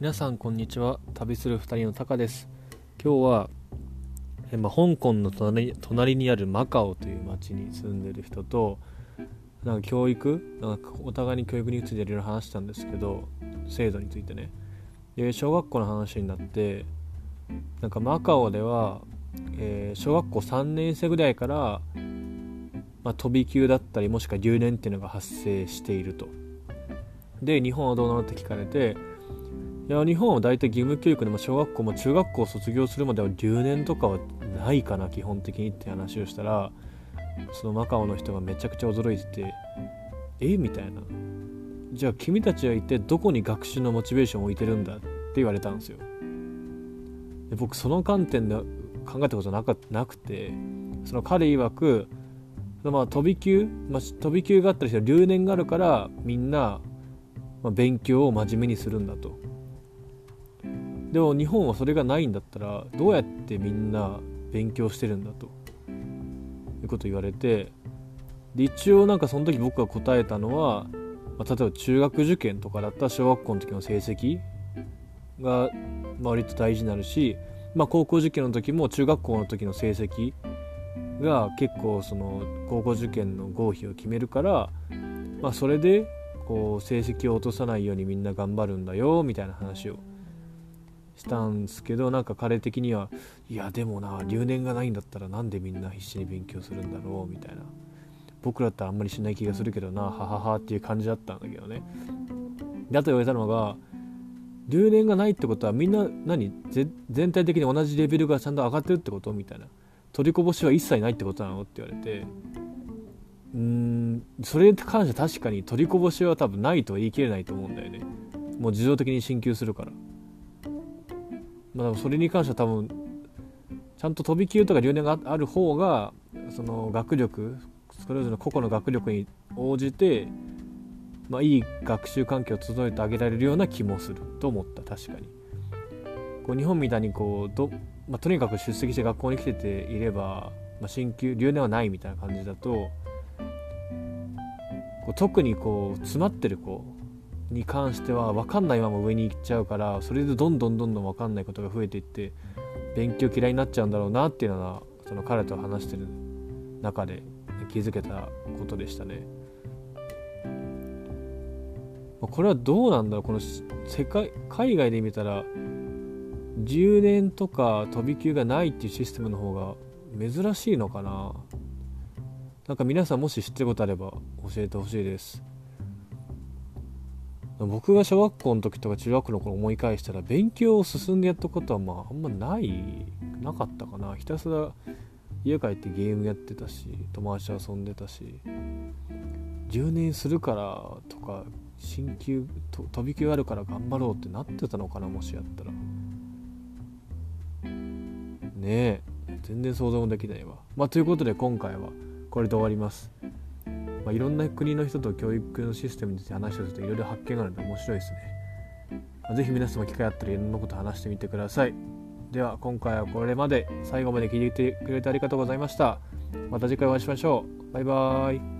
皆さんこんにちは。旅する2人のタカです。今日はえ、まあ、香港の隣隣にあるマカオという町に住んでる人となんか教育なんかお互いに教育についていろいろ話したんですけど制度についてね。で小学校の話になってなんかマカオでは、えー、小学校3年生ぐらいから、まあ、飛び級だったりもしくは留年っていうのが発生していると。で日本はどうなのって聞かれていや日本は大体義務教育でも小学校も中学校を卒業するまでは留年とかはないかな基本的にって話をしたらそのマカオの人がめちゃくちゃ驚いててえ？みたいな。じゃあ君たちは一体どこに学習のモチベーションを置いてるんだって言われたんですよ。で僕その観点で考えたことなかなくてその彼曰くまあ飛び級、まあ、飛び級があったりして留年があるからみんな、ま、勉強を真面目にするんだと。でも日本はそれがないんだったらどうやってみんな勉強してるんだということ言われてで一応なんかその時僕が答えたのは、まあ、例えば中学受験とかだったら小学校の時の成績が割と大事になるし、まあ、高校受験の時も中学校の時の成績が結構その高校受験の合否を決めるから、まあ、それでこう成績を落とさないようにみんな頑張るんだよみたいな話をしたんですけどなんか彼的にはいやでもな留年がないんだったらなんでみんな必死に勉強するんだろうみたいな。僕だったらあんまりしない気がするけどなはははっていう感じだったんだけどね。であと言われたのが留年がないってことはみんな何全体的に同じレベルがちゃんと上がってるってこと？みたいな。取りこぼしは一切ないってことなの？って言われて。うーんそれに関しては確かに取りこぼしは多分ないとは言い切れないと思うんだよね。もう自動的に進級するから。まあ、それに関しては多分ちゃんと飛び級とか留年がある方がその学力それぞれの個々の学力に応じて、まあ、いい学習環境を整えてあげられるような気もすると思った確かに。こう日本みたいにこうど、まあ、とにかく出席して学校に来てていれば、まあ、進級留年はないみたいな感じだとこう特にこう詰まってる子に関しては分かんないまま上に行っちゃうからそれでどんどんどんどん分かんないことが増えていって勉強嫌いになっちゃうんだろうなっていうのはその彼と話してる中で気づけたことでしたね。これはどうなんだろう？この世界海外で見たら10年とか飛び級がないっていうシステムの方が珍しいのかな？なんか皆さんもし知ってることあれば教えてほしいです。僕が小学校の時とか中学の頃思い返したら勉強を進んでやったことはまああんまないなかったかな。ひたすら家帰ってゲームやってたし友達と遊んでたし留年するからとか進級と飛び級あるから頑張ろうってなってたのかなもしやったら。ねえ全然想像もできないわ。まあということで今回はこれで終わります。まあ、いろんな国の人と教育のシステムについて話をするといろいろ発見があるので面白いですね。まあ、ぜひ皆様機会あったらいろんなこと話してみてください。では今回はこれまで最後まで聞いてくれてありがとうございました。また次回お会いしましょう。バイバーイ。